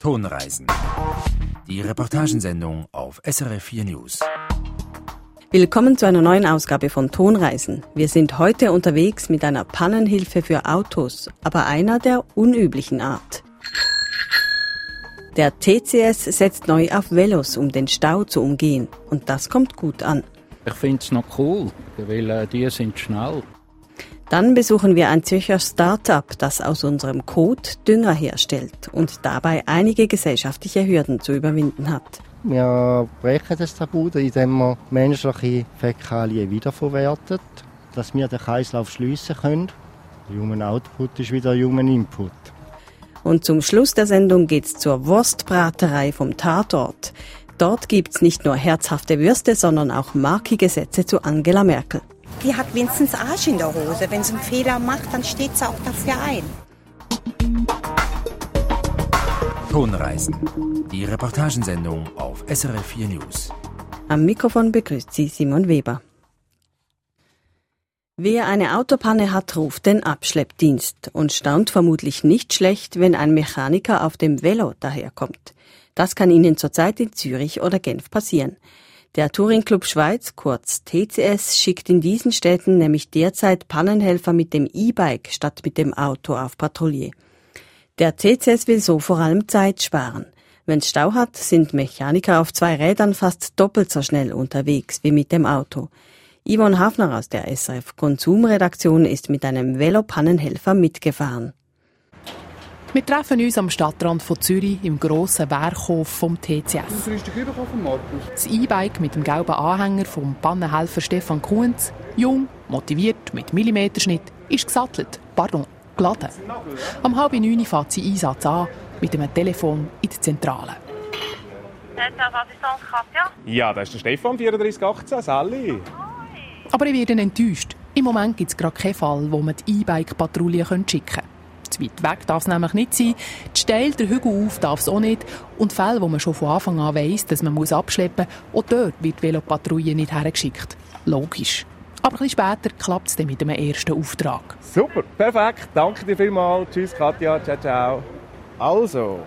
Tonreisen. Die Reportagensendung auf SRF 4 News. Willkommen zu einer neuen Ausgabe von Tonreisen. Wir sind heute unterwegs mit einer Pannenhilfe für Autos, aber einer der unüblichen Art. Der TCS setzt neu auf Velos, um den Stau zu umgehen. Und das kommt gut an. Ich finde es noch cool, weil äh, die sind schnell. Dann besuchen wir ein Zürcher Start-up, das aus unserem Kot Dünger herstellt und dabei einige gesellschaftliche Hürden zu überwinden hat. Wir brechen das Tabu, indem wir menschliche Fäkalien wiederverwerten, dass wir den Kreislauf schliessen können. Human Output ist wieder Human Input. Und zum Schluss der Sendung geht's zur Wurstbraterei vom Tatort. Dort gibt's nicht nur herzhafte Würste, sondern auch markige Sätze zu Angela Merkel. Die hat wenigstens Arsch in der Hose. Wenn sie einen Fehler macht, dann steht sie auch dafür ein. Tonreisen. Die Reportagensendung auf SRF 4 News. Am Mikrofon begrüßt sie Simon Weber. Wer eine Autopanne hat, ruft den Abschleppdienst und staunt vermutlich nicht schlecht, wenn ein Mechaniker auf dem Velo daherkommt. Das kann Ihnen zurzeit in Zürich oder Genf passieren. Der Touring Club Schweiz, kurz TCS, schickt in diesen Städten nämlich derzeit Pannenhelfer mit dem E-Bike statt mit dem Auto auf Patrouille. Der TCS will so vor allem Zeit sparen. Wenn Stau hat, sind Mechaniker auf zwei Rädern fast doppelt so schnell unterwegs wie mit dem Auto. Yvonne Hafner aus der SRF Konsumredaktion ist mit einem Velopannenhelfer mitgefahren. Wir treffen uns am Stadtrand von Zürich im grossen Werkhof vom TCS. Das E-Bike mit dem gelben Anhänger vom Pannenhelfer Stefan Kuhns, jung, motiviert, mit Millimeterschnitt, ist gesattelt, pardon, geladen. Am halb neun fährt sie Einsatz an, mit einem Telefon in der Zentrale. Ja, das ist der Stefan 3418, Sally. Aber ich werde enttäuscht. Im Moment gibt es gerade keinen Fall, wo man die E-Bike-Patrouille schicken können. Zu weit weg darf es nämlich nicht sein. Die Steil, der Hügel auf darf es auch nicht. Und Fälle, wo man schon von Anfang an weiss, dass man muss abschleppen muss, auch dort wird die Velopatrouille nicht hergeschickt. Logisch. Aber ein bisschen später klappt es dann mit dem ersten Auftrag. Super, perfekt. Danke dir vielmals. Tschüss, Katja. Ciao, ciao. Also,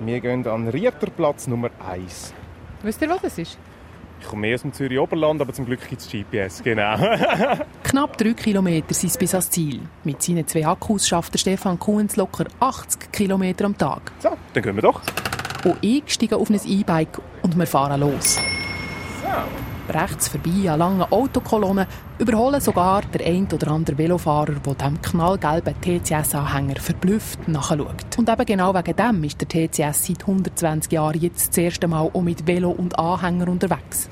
wir gehen an Rieterplatz Nummer 1. Wisst ihr, was das ist? Ich komme mehr aus dem Zürich Oberland, aber zum Glück gibt es GPS, genau. Knapp drei Kilometer sind es bis ans Ziel. Mit seinen zwei Akkus schafft der Stefan Kuhns locker 80 Kilometer am Tag. So, dann gehen wir doch. Und eingestiegen auf ein E-Bike und wir fahren los. So. Rechts vorbei an langen Autokolonnen überholen sogar der ein oder andere Velofahrer, der dem knallgelben TCS-Anhänger verblüfft nachschaut. Und eben genau wegen dem ist der TCS seit 120 Jahren jetzt das erste Mal auch mit Velo und Anhänger unterwegs.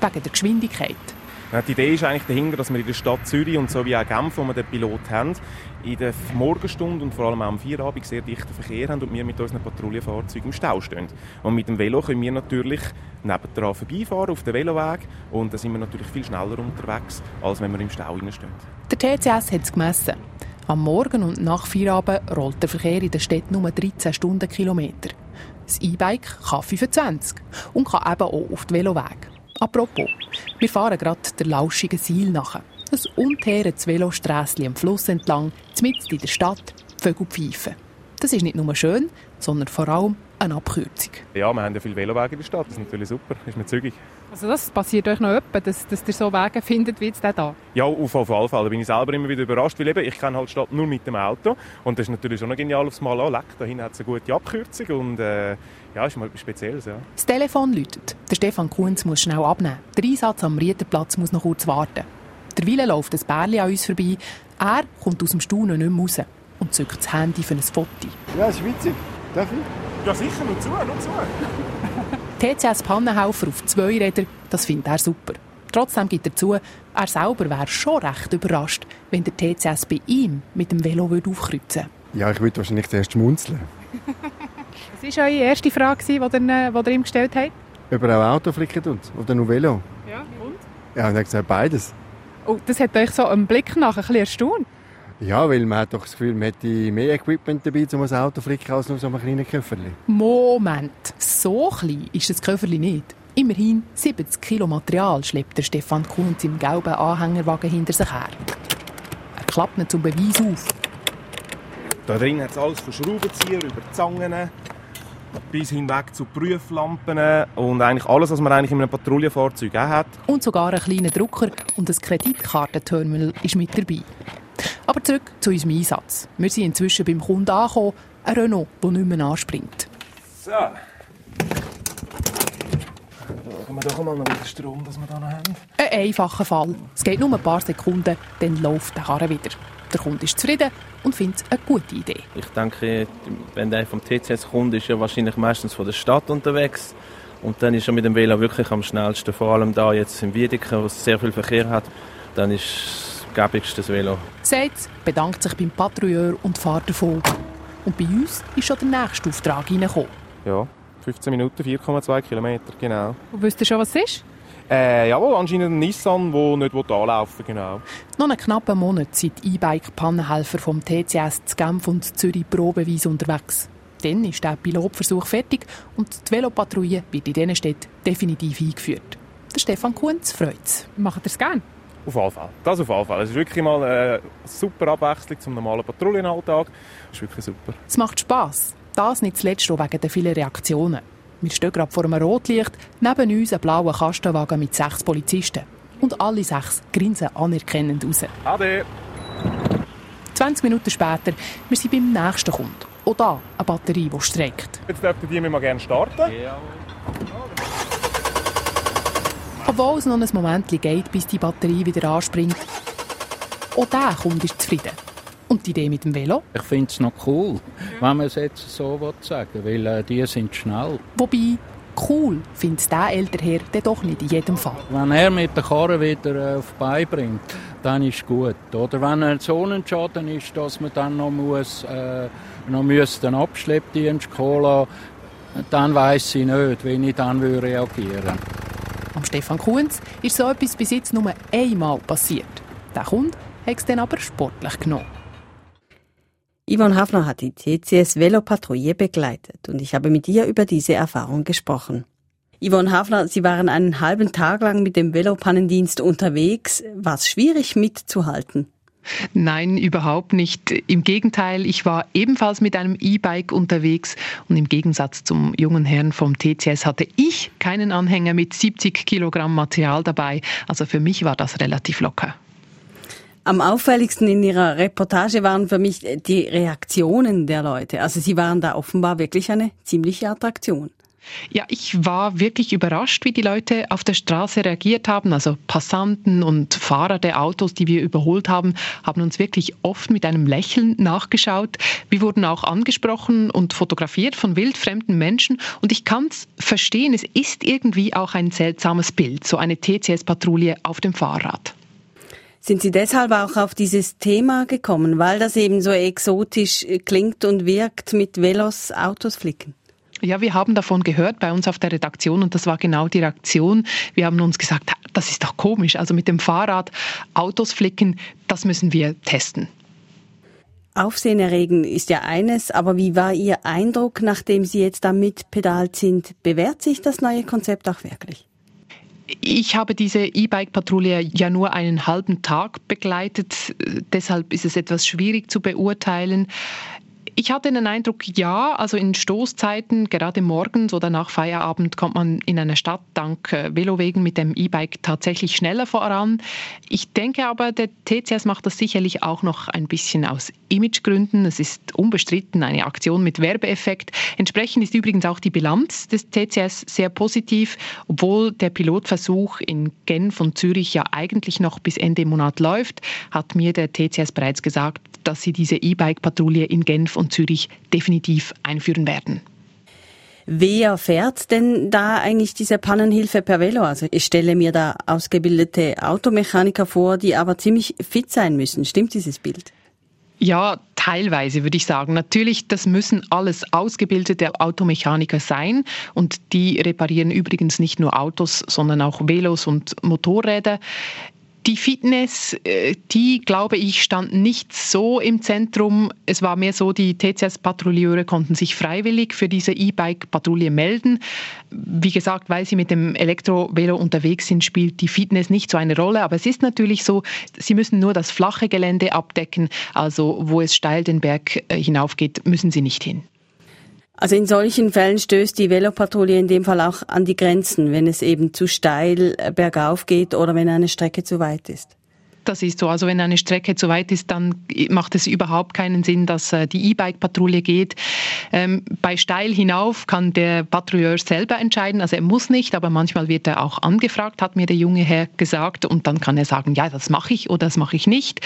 Wegen der Geschwindigkeit. Die Idee ist eigentlich dahinter, dass wir in der Stadt Zürich und so wie auch Genf, wo wir den Pilot haben, in der Morgenstunde und vor allem auch am Feierabend sehr dichten Verkehr haben und wir mit unseren Patrouillenfahrzeugen im Stau stehen. Und mit dem Velo können wir natürlich nebendran vorbeifahren auf dem Veloweg und dann sind wir natürlich viel schneller unterwegs, als wenn wir im Stau stehen. Der TCS hat es gemessen. Am Morgen und nach Feierabend rollt der Verkehr in der Stadt nur 13 Stundenkilometer. Das E-Bike kann 25 und kann eben auch auf den Veloweg. Apropos, wir fahren gerade der lauschigen Seil nach. Ein unteeres Velosträsschen am Fluss entlang, mitten in der Stadt, Vögel pfeifen. Das ist nicht nur schön, sondern vor allem eine Abkürzung. Ja, wir haben ja viele Velowege in der Stadt, das ist natürlich super, ist mir zügig. Also das passiert euch noch öppe, dass, dass ihr so Wege findet wie jetzt da? Ja, auf, auf alle Fälle. Da bin ich selber immer wieder überrascht, weil eben, ich kenne halt die Stadt nur mit dem Auto und das ist natürlich schon genial aufs Mal an. Leck, da hinten hat es eine gute Abkürzung und äh, ja, ist mal etwas Spezielles. Ja. Das Telefon läutet. Der Stefan Kunz muss schnell abnehmen. Der Einsatz am Rieterplatz muss noch kurz warten. Derweil läuft ein Bärli an uns vorbei. Er kommt aus dem Staunen nicht mehr raus und zückt das Handy für ein Foto. Ja, das ist witzig. Darf ich? Ja, sicher, nur zu, nur zu. TCS Pannenhaufer auf zwei Rädern, das findet er super. Trotzdem gibt er zu, er selber wäre schon recht überrascht, wenn der TCS bei ihm mit dem Velo aufkreuzen würde. Ja, ich würde wahrscheinlich zuerst schmunzeln. Was war eure erste Frage, die ihr, die ihr ihm gestellt habt? Ob er auch Auto flicken tut oder nur Velo? Ja, und? Ja, und er hat gesagt, beides. Oh, das hat euch so einen Blick nach ein bisschen erstaunt. Ja, weil man hat doch das Gefühl, man hätte mehr Equipment dabei, um ein Auto zu flicken, als nur so ein kleines Köfferli. Moment, so klein ist das Köfferli nicht. Immerhin 70 Kilo Material schleppt der Stefan Kunz im gelben Anhängerwagen hinter sich her. Er klappt ihn zum Beweis auf. Da drin hat es alles von Schraubenzieher über Zangen bis hinweg zu Prüflampen und eigentlich alles, was man eigentlich in einem Patrouillenfahrzeug auch hat. Und sogar ein kleiner Drucker und ein Kreditkartenterminal ist mit dabei. Aber zurück zu unserem Einsatz. Wir sind inzwischen beim Kunden angekommen, ein Renault, der nicht mehr anspringt. So. Schauen wir doch mal noch den Strom, das wir hier noch haben. Ein einfacher Fall. Es geht nur ein paar Sekunden, dann läuft der Karre wieder. Der Kunde ist zufrieden und findet es eine gute Idee. Ich denke, wenn der vom TCS kommt, ist er wahrscheinlich meistens von der Stadt unterwegs. Und dann ist er mit dem Velo wirklich am schnellsten. Vor allem da jetzt im Wiedeken, wo es sehr viel Verkehr hat, dann ist das gäbigste Velo. Sagt, bedankt sich beim Patrouilleur und fährt davon. Und bei uns ist schon der nächste Auftrag reingekommen. Ja, 15 Minuten, 4,2 Kilometer, genau. Und wisst ihr schon, was es ist? Äh, jawohl, anscheinend ein Nissan, der nicht anlaufen will, genau. Noch einen knappen Monat sind E-Bike-Pannenhelfer vom TCS zu Genf und Zürich probeweise unterwegs. Dann ist der Pilotversuch fertig und die Velopatrouille wird in diesen Städten definitiv eingeführt. Der Stefan Kunz freut es. Macht ihr es gerne? Auf jeden Fall. Das auf jeden Fall. Es ist wirklich mal eine super Abwechslung zum normalen Patrouillenalltag. Das ist wirklich super. Es macht Spass. Das nicht zuletzt auch wegen der vielen Reaktionen. Wir stehen gerade vor einem Rotlicht, neben uns ein blauer Kastenwagen mit sechs Polizisten. Und alle sechs grinsen anerkennend raus. Ade! 20 Minuten später, wir sind beim nächsten Kunden. Auch da eine Batterie, die streckt. Jetzt dürften die mal gerne starten. Ja. Obwohl es noch ein Moment geht, bis die Batterie wieder anspringt. Auch der Kunde ist zufrieden. Und die Idee mit dem Velo? Ich finde es noch cool, wenn man es jetzt so sagen will, weil äh, die sind schnell. Wobei, cool findet es der ältere Herr dann doch nicht in jedem Fall. Wenn er mit der Karre wieder äh, auf die Beine bringt, dann ist gut. Oder wenn ein Sonnenschaden ist, dass man dann noch, muss, äh, noch muss den Abschleppdienst holen dann weiß ich nicht, wie ich dann reagieren würde. Am Stefan Kunz ist so etwas bis jetzt nur einmal passiert. Der Kunde hat es dann aber sportlich genommen. Yvonne Hafner hat die TCS Velopatrouille begleitet und ich habe mit ihr über diese Erfahrung gesprochen. Yvonne Hafner, Sie waren einen halben Tag lang mit dem Velopannendienst unterwegs. War es schwierig mitzuhalten? Nein, überhaupt nicht. Im Gegenteil, ich war ebenfalls mit einem E-Bike unterwegs und im Gegensatz zum jungen Herrn vom TCS hatte ich keinen Anhänger mit 70 Kilogramm Material dabei. Also für mich war das relativ locker. Am auffälligsten in Ihrer Reportage waren für mich die Reaktionen der Leute. Also Sie waren da offenbar wirklich eine ziemliche Attraktion. Ja, ich war wirklich überrascht, wie die Leute auf der Straße reagiert haben. Also Passanten und Fahrer der Autos, die wir überholt haben, haben uns wirklich oft mit einem Lächeln nachgeschaut. Wir wurden auch angesprochen und fotografiert von wildfremden Menschen. Und ich kann es verstehen, es ist irgendwie auch ein seltsames Bild, so eine TCS-Patrouille auf dem Fahrrad. Sind Sie deshalb auch auf dieses Thema gekommen, weil das eben so exotisch klingt und wirkt mit Velos Autos flicken? Ja, wir haben davon gehört bei uns auf der Redaktion und das war genau die Reaktion. Wir haben uns gesagt, das ist doch komisch. Also mit dem Fahrrad Autos flicken, das müssen wir testen. Aufsehen erregen ist ja eines, aber wie war Ihr Eindruck, nachdem Sie jetzt damit pedalt sind? Bewährt sich das neue Konzept auch wirklich? Ich habe diese E-Bike-Patrouille ja nur einen halben Tag begleitet. Deshalb ist es etwas schwierig zu beurteilen. Ich hatte den Eindruck, ja, also in Stoßzeiten, gerade morgens oder nach Feierabend, kommt man in einer Stadt dank äh, Velowegen mit dem E-Bike tatsächlich schneller voran. Ich denke aber, der TCS macht das sicherlich auch noch ein bisschen aus Imagegründen. Es ist unbestritten eine Aktion mit Werbeeffekt. Entsprechend ist übrigens auch die Bilanz des TCS sehr positiv, obwohl der Pilotversuch in Genf und Zürich ja eigentlich noch bis Ende Monat läuft, hat mir der TCS bereits gesagt, dass sie diese E-Bike-Patrouille in Genf und Zürich definitiv einführen werden. Wer fährt denn da eigentlich diese Pannenhilfe per Velo? Also ich stelle mir da ausgebildete Automechaniker vor, die aber ziemlich fit sein müssen. Stimmt dieses Bild? Ja, teilweise würde ich sagen. Natürlich, das müssen alles ausgebildete Automechaniker sein und die reparieren übrigens nicht nur Autos, sondern auch Velos und Motorräder. Die Fitness, äh, die, glaube ich, stand nicht so im Zentrum. Es war mehr so, die TCS-Patrouilleure konnten sich freiwillig für diese E-Bike-Patrouille melden. Wie gesagt, weil sie mit dem Elektrovelo unterwegs sind, spielt die Fitness nicht so eine Rolle. Aber es ist natürlich so, sie müssen nur das flache Gelände abdecken. Also wo es steil den Berg äh, hinaufgeht, müssen sie nicht hin. Also in solchen Fällen stößt die Velopatrouille in dem Fall auch an die Grenzen, wenn es eben zu steil äh, bergauf geht oder wenn eine Strecke zu weit ist. Das ist so. Also wenn eine Strecke zu weit ist, dann macht es überhaupt keinen Sinn, dass äh, die E-Bike-Patrouille geht. Ähm, bei steil hinauf kann der Patrouilleur selber entscheiden. Also er muss nicht, aber manchmal wird er auch angefragt, hat mir der junge Herr gesagt. Und dann kann er sagen, ja, das mache ich oder das mache ich nicht.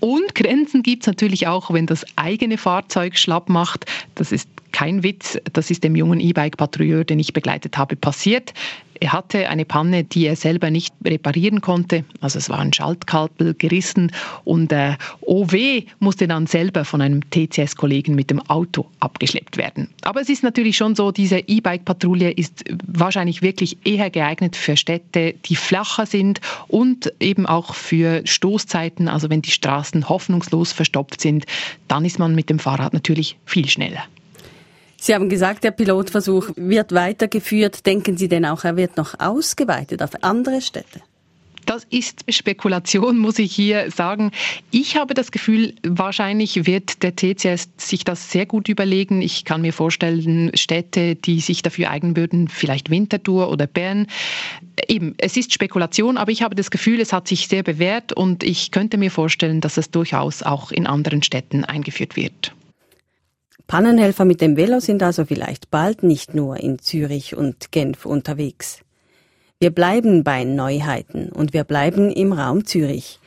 Und Grenzen gibt es natürlich auch, wenn das eigene Fahrzeug schlapp macht. Das ist kein Witz, das ist dem jungen E-Bike-Patrouilleur, den ich begleitet habe, passiert. Er hatte eine Panne, die er selber nicht reparieren konnte. Also es war ein Schaltkabel gerissen und äh, OW musste dann selber von einem TCS-Kollegen mit dem Auto abgeschleppt werden. Aber es ist natürlich schon so, diese E-Bike-Patrouille ist wahrscheinlich wirklich eher geeignet für Städte, die flacher sind und eben auch für Stoßzeiten. Also wenn die Straßen hoffnungslos verstopft sind, dann ist man mit dem Fahrrad natürlich viel schneller. Sie haben gesagt, der Pilotversuch wird weitergeführt. Denken Sie denn auch, er wird noch ausgeweitet auf andere Städte? Das ist Spekulation, muss ich hier sagen. Ich habe das Gefühl, wahrscheinlich wird der TCS sich das sehr gut überlegen. Ich kann mir vorstellen, Städte, die sich dafür eignen würden, vielleicht Winterthur oder Bern. Eben, es ist Spekulation, aber ich habe das Gefühl, es hat sich sehr bewährt und ich könnte mir vorstellen, dass es durchaus auch in anderen Städten eingeführt wird. Pannenhelfer mit dem Velo sind also vielleicht bald nicht nur in Zürich und Genf unterwegs. Wir bleiben bei Neuheiten und wir bleiben im Raum Zürich.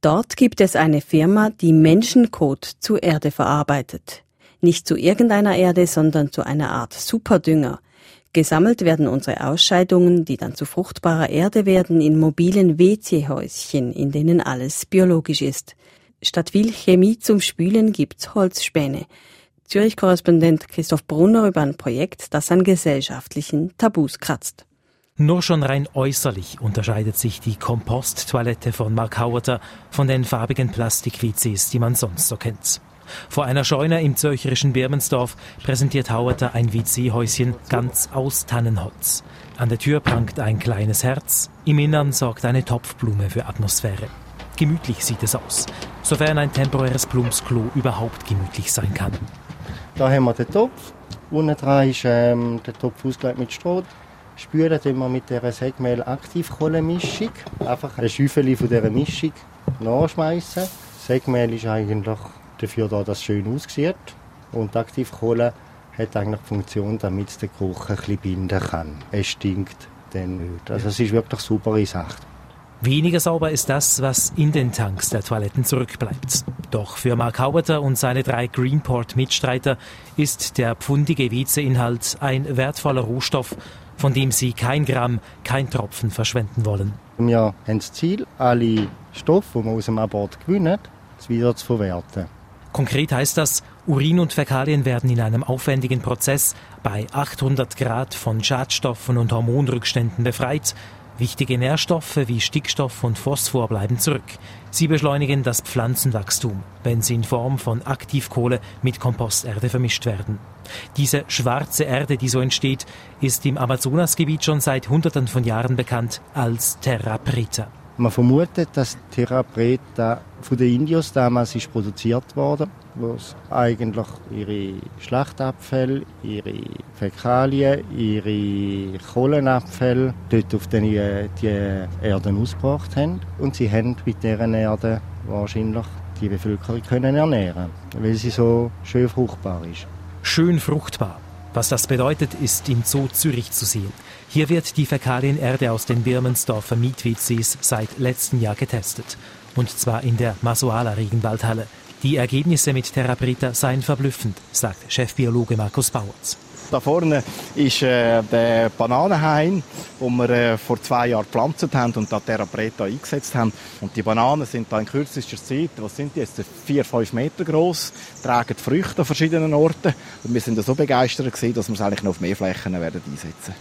Dort gibt es eine Firma, die Menschenkot zu Erde verarbeitet. Nicht zu irgendeiner Erde, sondern zu einer Art Superdünger. Gesammelt werden unsere Ausscheidungen, die dann zu fruchtbarer Erde werden, in mobilen WC-Häuschen, in denen alles biologisch ist. Statt viel Chemie zum Spülen gibt's Holzspäne. Zürich-Korrespondent Christoph Brunner über ein Projekt, das an gesellschaftlichen Tabus kratzt. Nur schon rein äußerlich unterscheidet sich die Komposttoilette von Mark Hauerter von den farbigen Plastik-WCs, die man sonst so kennt. Vor einer Scheune im zürcherischen Birmensdorf präsentiert Hauerter ein WC-Häuschen ganz aus Tannenholz. An der Tür prangt ein kleines Herz, im Innern sorgt eine Topfblume für Atmosphäre. Gemütlich sieht es aus, sofern ein temporäres Plumpsklo überhaupt gemütlich sein kann. Da haben wir den Topf. Unten dran ist ähm, der Topf ausgelegt mit Stroh. Spülen wir mit dieser Segmehl-Aktivkohlenmischung. Einfach ein Schäufel von dieser Mischung nachschmeißen. Segmehl ist eigentlich dafür da, dass es schön aussieht. Und die Aktivkohle hat eigentlich die Funktion, damit es den Geruch ein binden kann. Es stinkt dann nicht. Also es ist wirklich eine super Sache. Weniger sauber ist das, was in den Tanks der Toiletten zurückbleibt. Doch für Mark Hauberter und seine drei Greenport-Mitstreiter ist der pfundige WC-Inhalt ein wertvoller Rohstoff, von dem sie kein Gramm, kein Tropfen verschwenden wollen. Wir haben das Ziel, alle Stoffe, die wir aus dem Abort gewinnen, wieder zu verwerten. Konkret heißt das, Urin und Fäkalien werden in einem aufwendigen Prozess bei 800 Grad von Schadstoffen und Hormonrückständen befreit, Wichtige Nährstoffe wie Stickstoff und Phosphor bleiben zurück. Sie beschleunigen das Pflanzenwachstum, wenn sie in Form von Aktivkohle mit Komposterde vermischt werden. Diese schwarze Erde, die so entsteht, ist im Amazonasgebiet schon seit Hunderten von Jahren bekannt als Terra Preta. Man vermutet, dass Terra Preta von den Indios damals ist produziert wurde, wo eigentlich ihre Schlachtabfälle, ihre Fäkalien, ihre Kohlenabfälle dort auf die, die Erden ausgebracht haben. Und sie haben mit deren Erde wahrscheinlich die Bevölkerung können ernähren, weil sie so schön fruchtbar ist. Schön fruchtbar. Was das bedeutet, ist im Zoo Zürich zu sehen. Hier wird die Fäkalienerde aus den Birmensdorfer Miet-WCs seit letztem Jahr getestet. Und zwar in der Masuala Regenwaldhalle. Die Ergebnisse mit Terrabrita seien verblüffend, sagt Chefbiologe Markus Bauerz. Da vorne ist äh, der Bananenhain, den wir äh, vor zwei Jahren gepflanzt haben und da Terra Preta eingesetzt haben. Und die Bananen sind da in kürzester Zeit, was sind die jetzt, vier, fünf Meter groß, tragen Früchte an verschiedenen Orten. Und wir sind so begeistert gewesen, dass wir es eigentlich noch auf mehr Flächen werden einsetzen.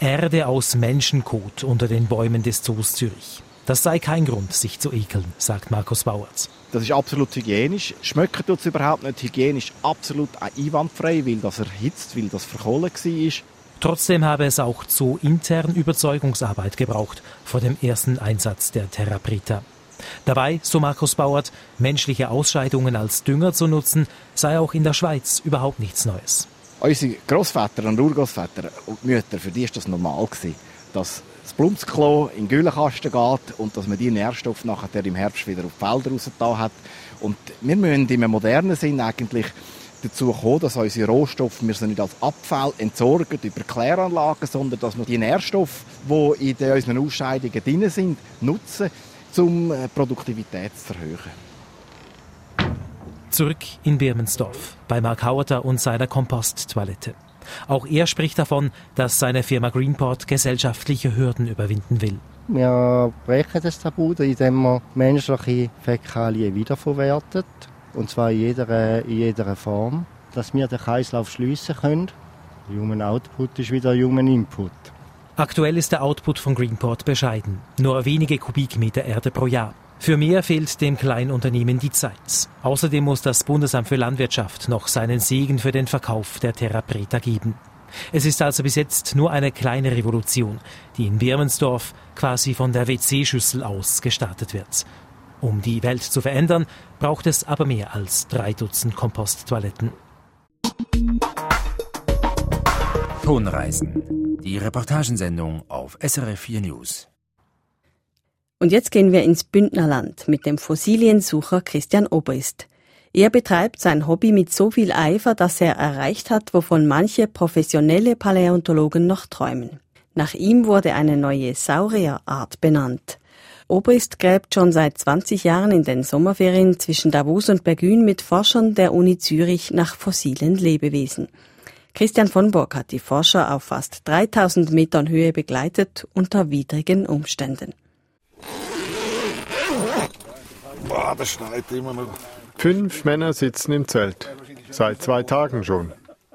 Erde aus Menschenkot unter den Bäumen des Zoos Zürich. Das sei kein Grund, sich zu ekeln, sagt Markus Bauerz. Das ist absolut hygienisch. Schmecken tut es überhaupt nicht. Hygienisch absolut einwandfrei, weil das erhitzt, weil das verkohlen war. Trotzdem habe es auch zu intern Überzeugungsarbeit gebraucht vor dem ersten Einsatz der Terraprita. Dabei, so Markus Bauert, menschliche Ausscheidungen als Dünger zu nutzen, sei auch in der Schweiz überhaupt nichts Neues. Unsere Großväter und Urgroßväter und Mütter, für die ist das normal gewesen, dass das Blumsklo in den Güllenkasten geht und dass man die Nährstoffe nachher im Herbst wieder auf die Felder rausgetan hat. Und wir müssen im modernen Sinn eigentlich dazu kommen, dass unsere Rohstoffe wir sie nicht als Abfall entsorgen über Kläranlagen, sondern dass wir die Nährstoffe, die in unseren Ausscheidungen drin sind, nutzen, um die Produktivität zu erhöhen. Zurück in Birmensdorf bei Mark Hauerter und seiner Komposttoilette. Auch er spricht davon, dass seine Firma Greenport gesellschaftliche Hürden überwinden will. Wir brechen das Tabu, indem wir menschliche Fäkalien wiederverwerten. Und zwar in jeder, in jeder Form. Dass wir den Kreislauf schliessen können. Human Output ist wieder Human Input. Aktuell ist der Output von Greenport bescheiden. Nur wenige Kubikmeter Erde pro Jahr. Für mehr fehlt dem Kleinunternehmen die Zeit. Außerdem muss das Bundesamt für Landwirtschaft noch seinen Segen für den Verkauf der Terra Preta geben. Es ist also bis jetzt nur eine kleine Revolution, die in Birmensdorf quasi von der WC-Schüssel aus gestartet wird. Um die Welt zu verändern, braucht es aber mehr als drei Dutzend Komposttoiletten. Tonreisen. Die Reportagensendung auf SRF 4 News. Und jetzt gehen wir ins Bündnerland mit dem Fossiliensucher Christian Obrist. Er betreibt sein Hobby mit so viel Eifer, dass er erreicht hat, wovon manche professionelle Paläontologen noch träumen. Nach ihm wurde eine neue Saurierart benannt. Obrist gräbt schon seit 20 Jahren in den Sommerferien zwischen Davos und Bergün mit Forschern der Uni Zürich nach fossilen Lebewesen. Christian von Borg hat die Forscher auf fast 3000 Metern Höhe begleitet unter widrigen Umständen. Boah, das schneit immer noch. Fünf Männer sitzen im Zelt. Seit zwei Tagen schon.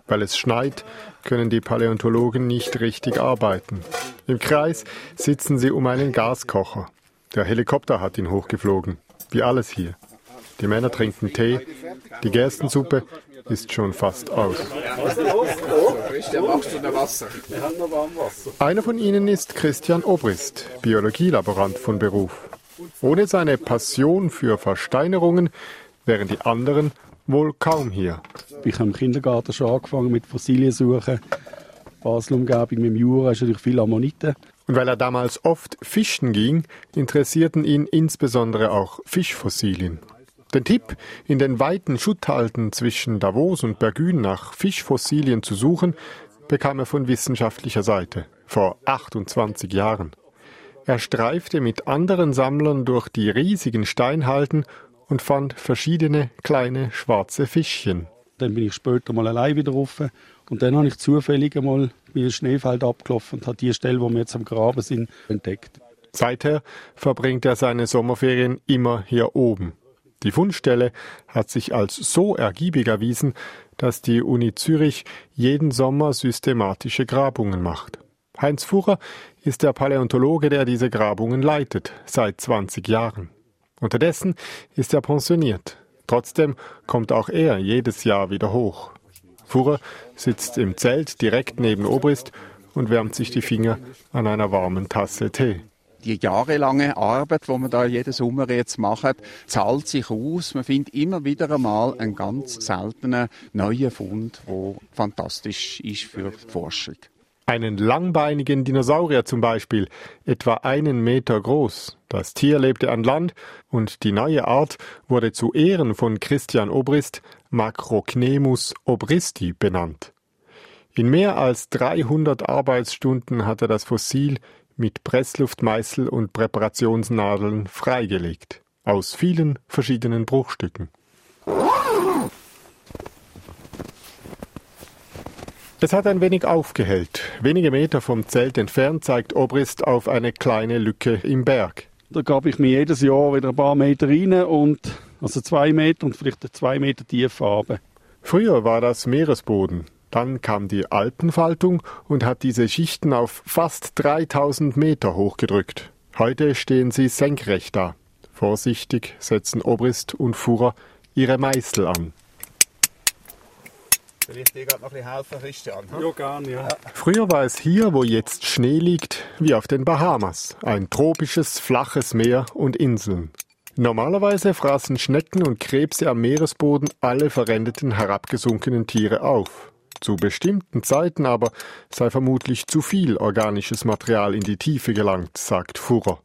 Weil es schneit, können die Paläontologen nicht richtig arbeiten. Im Kreis sitzen sie um einen Gaskocher. Der Helikopter hat ihn hochgeflogen. Wie alles hier. Die Männer trinken Tee. Die Gerstensuppe ist schon fast aus. Einer von ihnen ist Christian Obrist, Biologielaborant von Beruf. Ohne seine Passion für Versteinerungen wären die anderen wohl kaum hier. Ich habe im Kindergarten schon angefangen mit Fossilien suchen. Basel-Umgebung mit dem Jura ist natürlich viel Ammoniten. Und weil er damals oft fischen ging, interessierten ihn insbesondere auch Fischfossilien. Den Tipp, in den weiten Schutthalten zwischen Davos und Bergün nach Fischfossilien zu suchen, bekam er von wissenschaftlicher Seite vor 28 Jahren. Er streifte mit anderen Sammlern durch die riesigen Steinhalden und fand verschiedene kleine schwarze Fischchen. Dann bin ich später mal allein wieder rauf und dann habe ich zufällig einmal ein Schneefeld abgelaufen und habe die Stelle, wo wir jetzt am Graben sind, entdeckt. Seither verbringt er seine Sommerferien immer hier oben. Die Fundstelle hat sich als so ergiebig erwiesen, dass die Uni Zürich jeden Sommer systematische Grabungen macht. Heinz Fuhrer ist der Paläontologe, der diese Grabungen leitet, seit 20 Jahren. Unterdessen ist er pensioniert. Trotzdem kommt auch er jedes Jahr wieder hoch. Fuhrer sitzt im Zelt direkt neben Obrist und wärmt sich die Finger an einer warmen Tasse Tee die jahrelange Arbeit, die man da jeden Sommer jetzt macht, zahlt sich aus. Man findet immer wieder einmal einen ganz seltenen neuen Fund, der fantastisch ist für die Forschung. Einen langbeinigen Dinosaurier zum Beispiel, etwa einen Meter groß. Das Tier lebte an Land und die neue Art wurde zu Ehren von Christian Obrist Macrocnemus obristi benannt. In mehr als 300 Arbeitsstunden hat er das Fossil mit Pressluftmeißel und Präparationsnadeln freigelegt, aus vielen verschiedenen Bruchstücken. Es hat ein wenig aufgehellt. Wenige Meter vom Zelt entfernt zeigt Obrist auf eine kleine Lücke im Berg. Da gab ich mir jedes Jahr wieder ein paar Meter rein und also zwei Meter und vielleicht zwei Meter tief runter. Früher war das Meeresboden. Dann kam die Alpenfaltung und hat diese Schichten auf fast 3000 Meter hochgedrückt. Heute stehen sie senkrecht da. Vorsichtig setzen Obrist und Fuhrer ihre Meißel an. Vielleicht dir noch ein bisschen helfen, Christian? Ja, gerne, ja. Früher war es hier, wo jetzt Schnee liegt, wie auf den Bahamas. Ein tropisches, flaches Meer und Inseln. Normalerweise fraßen Schnecken und Krebse am Meeresboden alle verrendeten herabgesunkenen Tiere auf. Zu bestimmten Zeiten aber sei vermutlich zu viel organisches Material in die Tiefe gelangt, sagt Furrer.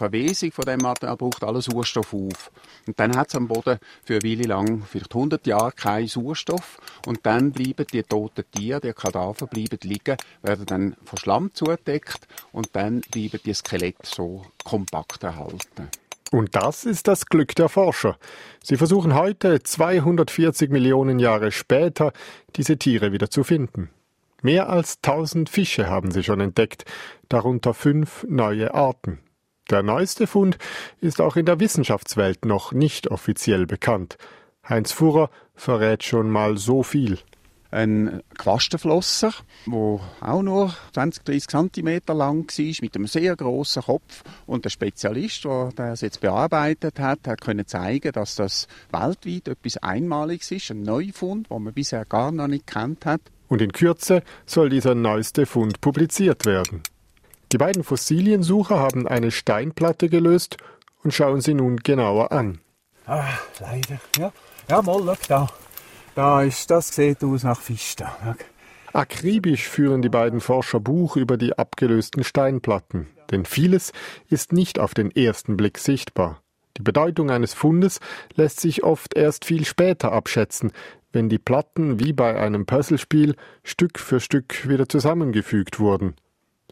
Verwesung von dem Material braucht alles Sauerstoff auf. Und dann hat es am Boden für eine Weile lang, vielleicht 100 Jahre, keinen Sauerstoff. Und dann bleiben die toten Tiere, die Kadaver bleiben liegen, werden dann von Schlamm zugedeckt und dann bleiben die Skelette so kompakt erhalten. Und das ist das Glück der Forscher. Sie versuchen heute, 240 Millionen Jahre später, diese Tiere wieder zu finden. Mehr als 1000 Fische haben sie schon entdeckt, darunter fünf neue Arten. Der neueste Fund ist auch in der Wissenschaftswelt noch nicht offiziell bekannt. Heinz Fuhrer verrät schon mal so viel. Ein Quastenflosser, der auch nur 20, 30 cm lang war, mit einem sehr grossen Kopf. Und der Spezialist, der das jetzt bearbeitet hat, hat können zeigen, dass das weltweit etwas Einmaliges ist, ein Neufund, den man bisher gar noch nicht kennt hat. Und in Kürze soll dieser neueste Fund publiziert werden. Die beiden Fossiliensucher haben eine Steinplatte gelöst und schauen sie nun genauer an. Ah, leider. Ja, ja mal, schau da. Da ist, das sieht aus nach Fisch da. Akribisch führen die beiden Forscher Buch über die abgelösten Steinplatten, denn vieles ist nicht auf den ersten Blick sichtbar. Die Bedeutung eines Fundes lässt sich oft erst viel später abschätzen, wenn die Platten wie bei einem Puzzlespiel Stück für Stück wieder zusammengefügt wurden.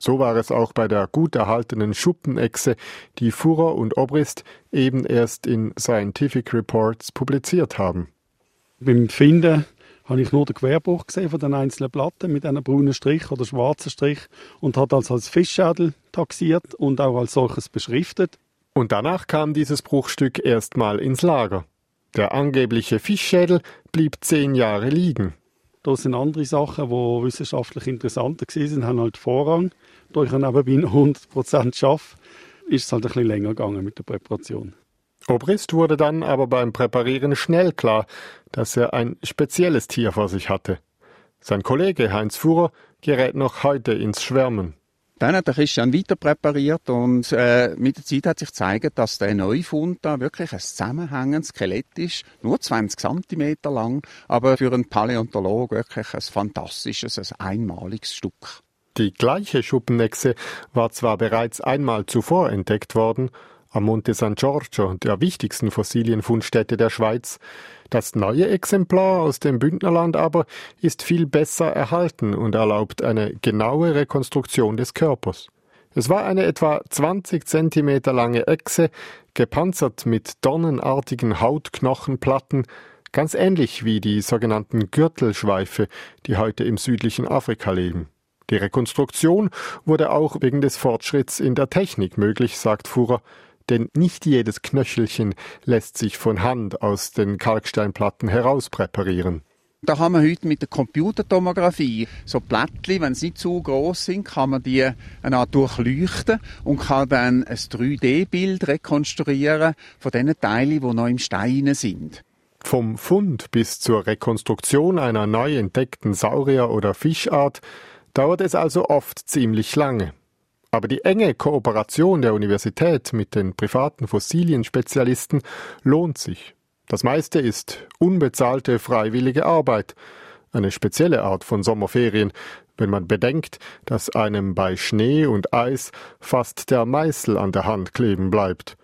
So war es auch bei der gut erhaltenen Schuppenechse, die Furrer und Obrist eben erst in Scientific Reports publiziert haben. Beim Finden habe ich nur den Querbruch gesehen von den einzelnen Platten mit einem braunen Strich oder schwarzen Strich und hat das als Fischschädel taxiert und auch als solches beschriftet. Und danach kam dieses Bruchstück erstmal ins Lager. Der angebliche Fischschädel blieb zehn Jahre liegen. Da sind andere Sachen, die wissenschaftlich interessanter sind, haben halt Vorrang. Da ich nebenbei 100% arbeite, ist es halt ein bisschen länger gegangen mit der Präparation. Obrist wurde dann aber beim Präparieren schnell klar, dass er ein spezielles Tier vor sich hatte. Sein Kollege Heinz Fuhrer gerät noch heute ins Schwärmen. Dann hat der Christian weiter präpariert und äh, mit der Zeit hat sich gezeigt, dass der Neufund da wirklich ein zusammenhängendes Skelett ist, nur 20 cm lang, aber für einen Paläontolog wirklich ein fantastisches, ein einmaliges Stück. Die gleiche Schuppenechse war zwar bereits einmal zuvor entdeckt worden, am Monte San Giorgio, der wichtigsten Fossilienfundstätte der Schweiz. Das neue Exemplar aus dem Bündnerland aber ist viel besser erhalten und erlaubt eine genaue Rekonstruktion des Körpers. Es war eine etwa 20 Zentimeter lange Echse, gepanzert mit dornenartigen Hautknochenplatten, ganz ähnlich wie die sogenannten Gürtelschweife, die heute im südlichen Afrika leben. Die Rekonstruktion wurde auch wegen des Fortschritts in der Technik möglich, sagt Fuhrer, denn nicht jedes Knöchelchen lässt sich von Hand aus den Kalksteinplatten herauspräparieren. Da haben wir heute mit der Computertomographie so Plättchen, wenn sie nicht zu groß sind, kann man die eine Art durchleuchten und kann dann ein 3D-Bild rekonstruieren von den Teilen, die noch im Stein sind. Vom Fund bis zur Rekonstruktion einer neu entdeckten Saurier- oder Fischart dauert es also oft ziemlich lange. Aber die enge Kooperation der Universität mit den privaten Fossilienspezialisten lohnt sich. Das meiste ist unbezahlte freiwillige Arbeit, eine spezielle Art von Sommerferien, wenn man bedenkt, dass einem bei Schnee und Eis fast der Meißel an der Hand kleben bleibt.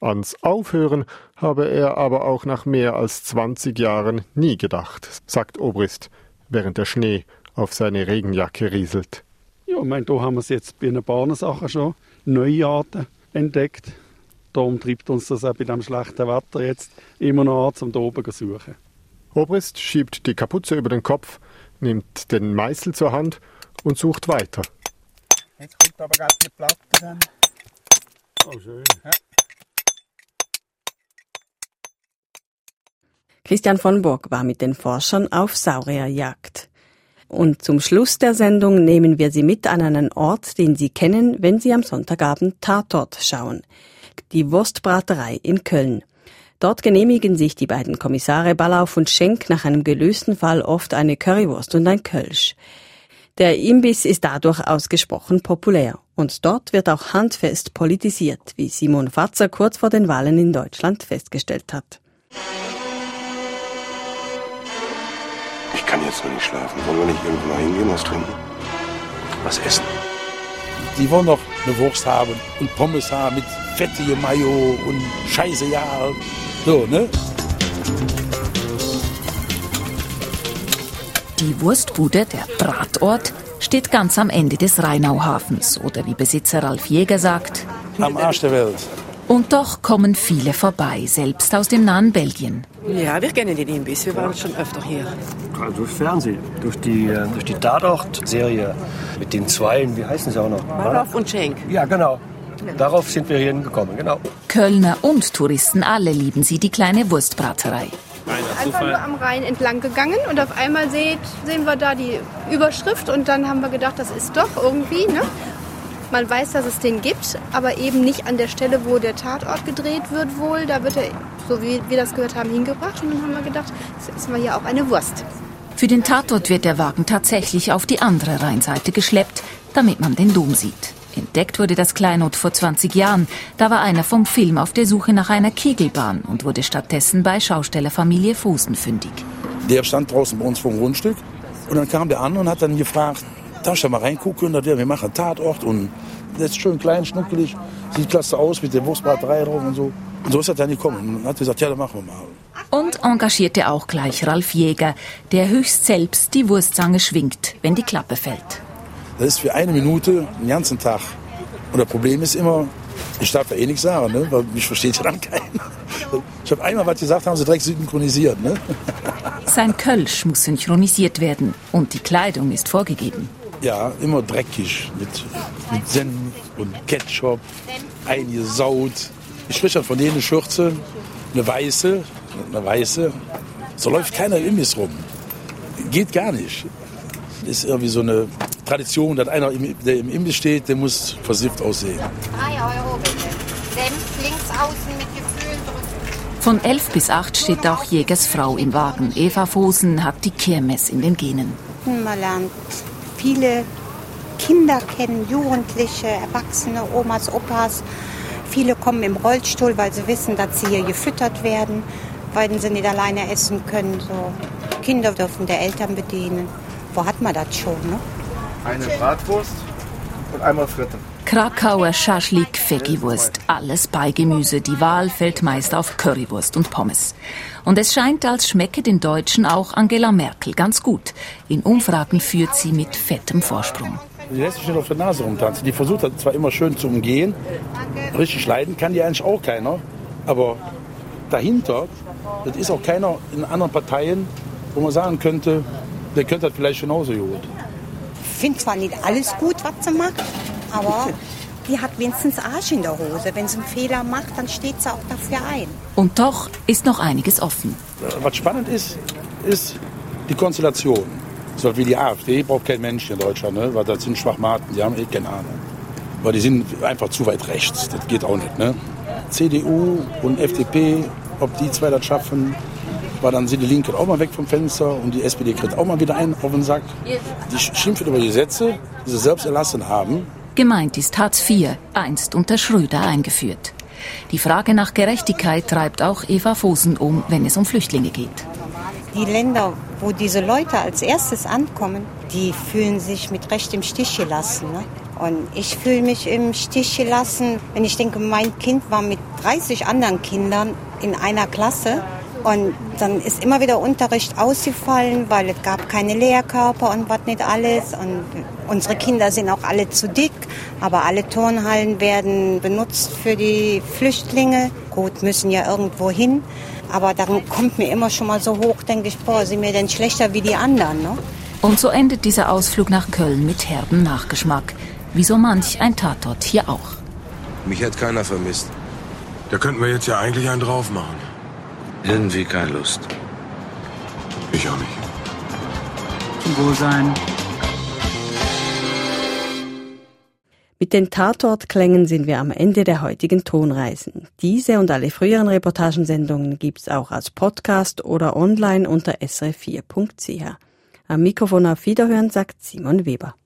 Ans Aufhören habe er aber auch nach mehr als 20 Jahren nie gedacht, sagt Obrist, während der Schnee auf seine Regenjacke rieselt. Ja, ich meine, da haben wir es jetzt bei ein paar Sachen schon neue Arten entdeckt. Darum treibt uns das auch bei dem schlechten Wetter jetzt immer noch an, um da oben zu suchen. Obrist schiebt die Kapuze über den Kopf, nimmt den Meißel zur Hand und sucht weiter. Jetzt kommt aber gerade die Platte dann. Oh, schön. Ja. Christian von Burg war mit den Forschern auf Saurierjagd. Und zum Schluss der Sendung nehmen wir Sie mit an einen Ort, den Sie kennen, wenn Sie am Sonntagabend Tatort schauen. Die Wurstbraterei in Köln. Dort genehmigen sich die beiden Kommissare Ballauf und Schenk nach einem gelösten Fall oft eine Currywurst und ein Kölsch. Der Imbiss ist dadurch ausgesprochen populär. Und dort wird auch handfest politisiert, wie Simon Fatzer kurz vor den Wahlen in Deutschland festgestellt hat. Kann jetzt noch nicht schlafen. Wollen wir nicht irgendwo mal hingehen, was trinken? Was essen? Die wollen noch eine Wurst haben und Pommes haben mit fettige Mayo und Scheiße, ja. So, ne? Die Wurstbude, der Bratort, steht ganz am Ende des Rheinauhafens oder wie Besitzer Ralf Jäger sagt, am Arsch der Welt. Und doch kommen viele vorbei, selbst aus dem nahen Belgien. Ja, wir kennen den Imbiss. Wir waren schon öfter hier. Durch Fernsehen, durch die, äh, durch die Tatort-Serie mit den Zweien, wie heißen sie auch noch? Maroff und Schenk. Ja, genau. Darauf sind wir hier hingekommen, genau. Kölner und Touristen, alle lieben sie, die kleine Wurstbraterei. Einfach nur am Rhein entlang gegangen und auf einmal seht, sehen wir da die Überschrift und dann haben wir gedacht, das ist doch irgendwie, ne? Man weiß, dass es den gibt, aber eben nicht an der Stelle, wo der Tatort gedreht wird wohl. Da wird er, so wie wir das gehört haben, hingebracht. Und dann haben wir gedacht, jetzt essen wir hier auch eine Wurst. Für den Tatort wird der Wagen tatsächlich auf die andere Rheinseite geschleppt, damit man den Dom sieht. Entdeckt wurde das Kleinod vor 20 Jahren. Da war einer vom Film auf der Suche nach einer Kegelbahn und wurde stattdessen bei Schaustellerfamilie Fußen fündig. Der stand draußen bei uns vor dem Grundstück und dann kam der an und hat dann gefragt, darf ich da mal reingucken? Und wir machen einen Tatort und das ist schön klein, schnuckelig, sieht klasse aus mit der Wurstbraterei drauf und so. Und so ist er dann gekommen und hat gesagt, ja, dann machen wir mal. Und engagierte auch gleich Ralf Jäger, der höchst selbst die Wurstzange schwingt, wenn die Klappe fällt. Das ist für eine Minute den ganzen Tag. Und das Problem ist immer, ich darf ja eh nichts sagen, ne? weil mich versteht ja dann keiner. Ich habe einmal was gesagt, haben sie direkt synchronisiert. Ne? Sein Kölsch muss synchronisiert werden und die Kleidung ist vorgegeben. Ja, immer dreckig mit, mit Senf und Ketchup, eingesaut. Ich spreche von denen eine Schürze, eine weiße, eine weiße. So läuft keiner im Imbiss rum. Geht gar nicht. Das ist irgendwie so eine Tradition, dass einer, der im Imbiss steht, der muss versifft aussehen. 3 Euro bitte. Senf links außen mit Gefühl drücken. Von 11 bis 8 steht auch Jägers Frau im Wagen. Eva Fosen hat die Kirmes in den Genen. Man lernt viele Kinder kennen, Jugendliche, Erwachsene, Omas, Opas. Viele kommen im Rollstuhl, weil sie wissen, dass sie hier gefüttert werden, weil sie nicht alleine essen können. So. Kinder dürfen der Eltern bedienen. Wo hat man das schon? Ne? Eine Bratwurst und einmal Fritte. Krakauer Schaschlik, Veggiewurst, alles Beigemüse. Die Wahl fällt meist auf Currywurst und Pommes. Und es scheint, als schmecke den Deutschen auch Angela Merkel ganz gut. In Umfragen führt sie mit fettem Vorsprung. Die lässt sich nicht auf der Nase rumtanzen. Die versucht das zwar immer schön zu umgehen. Richtig leiden kann die eigentlich auch keiner. Aber dahinter, das ist auch keiner in anderen Parteien, wo man sagen könnte, der könnte das vielleicht genauso gut. Ich finde zwar nicht alles gut, was sie macht, aber die hat wenigstens Arsch in der Hose. Wenn sie einen Fehler macht, dann steht sie auch dafür ein. Und doch ist noch einiges offen. Was spannend ist, ist die Konstellation. So wie die AfD braucht kein Mensch in Deutschland, ne? weil das sind Schwachmaten, die haben eh keine Ahnung. Weil die sind einfach zu weit rechts, das geht auch nicht. Ne? CDU und FDP, ob die zwei das schaffen, weil dann sind die Linken auch mal weg vom Fenster und die SPD kriegt auch mal wieder einen auf den Sack. Die schimpfen über Gesetze, die sie selbst erlassen haben. Gemeint ist Hartz IV, einst unter Schröder eingeführt. Die Frage nach Gerechtigkeit treibt auch Eva Fosen um, wenn es um Flüchtlinge geht. Die Länder, wo diese Leute als erstes ankommen, die fühlen sich mit Recht im Stich gelassen. Ne? Und ich fühle mich im Stich gelassen, wenn ich denke, mein Kind war mit 30 anderen Kindern in einer Klasse und dann ist immer wieder Unterricht ausgefallen, weil es gab keine Lehrkörper und was nicht alles. Und unsere Kinder sind auch alle zu dick, aber alle Turnhallen werden benutzt für die Flüchtlinge. Gut, müssen ja irgendwo hin. Aber dann kommt mir immer schon mal so hoch, denke ich, boah, sind wir denn schlechter wie die anderen, ne? Und so endet dieser Ausflug nach Köln mit herbem Nachgeschmack. Wie so manch ein Tatort hier auch. Mich hat keiner vermisst. Da könnten wir jetzt ja eigentlich einen drauf machen. Irgendwie keine Lust. Ich auch nicht. Zum Wohlsein. Mit den Tatortklängen sind wir am Ende der heutigen Tonreisen. Diese und alle früheren Reportagensendungen gibt's auch als Podcast oder online unter srf4.ch. Am Mikrofon auf Wiederhören sagt Simon Weber.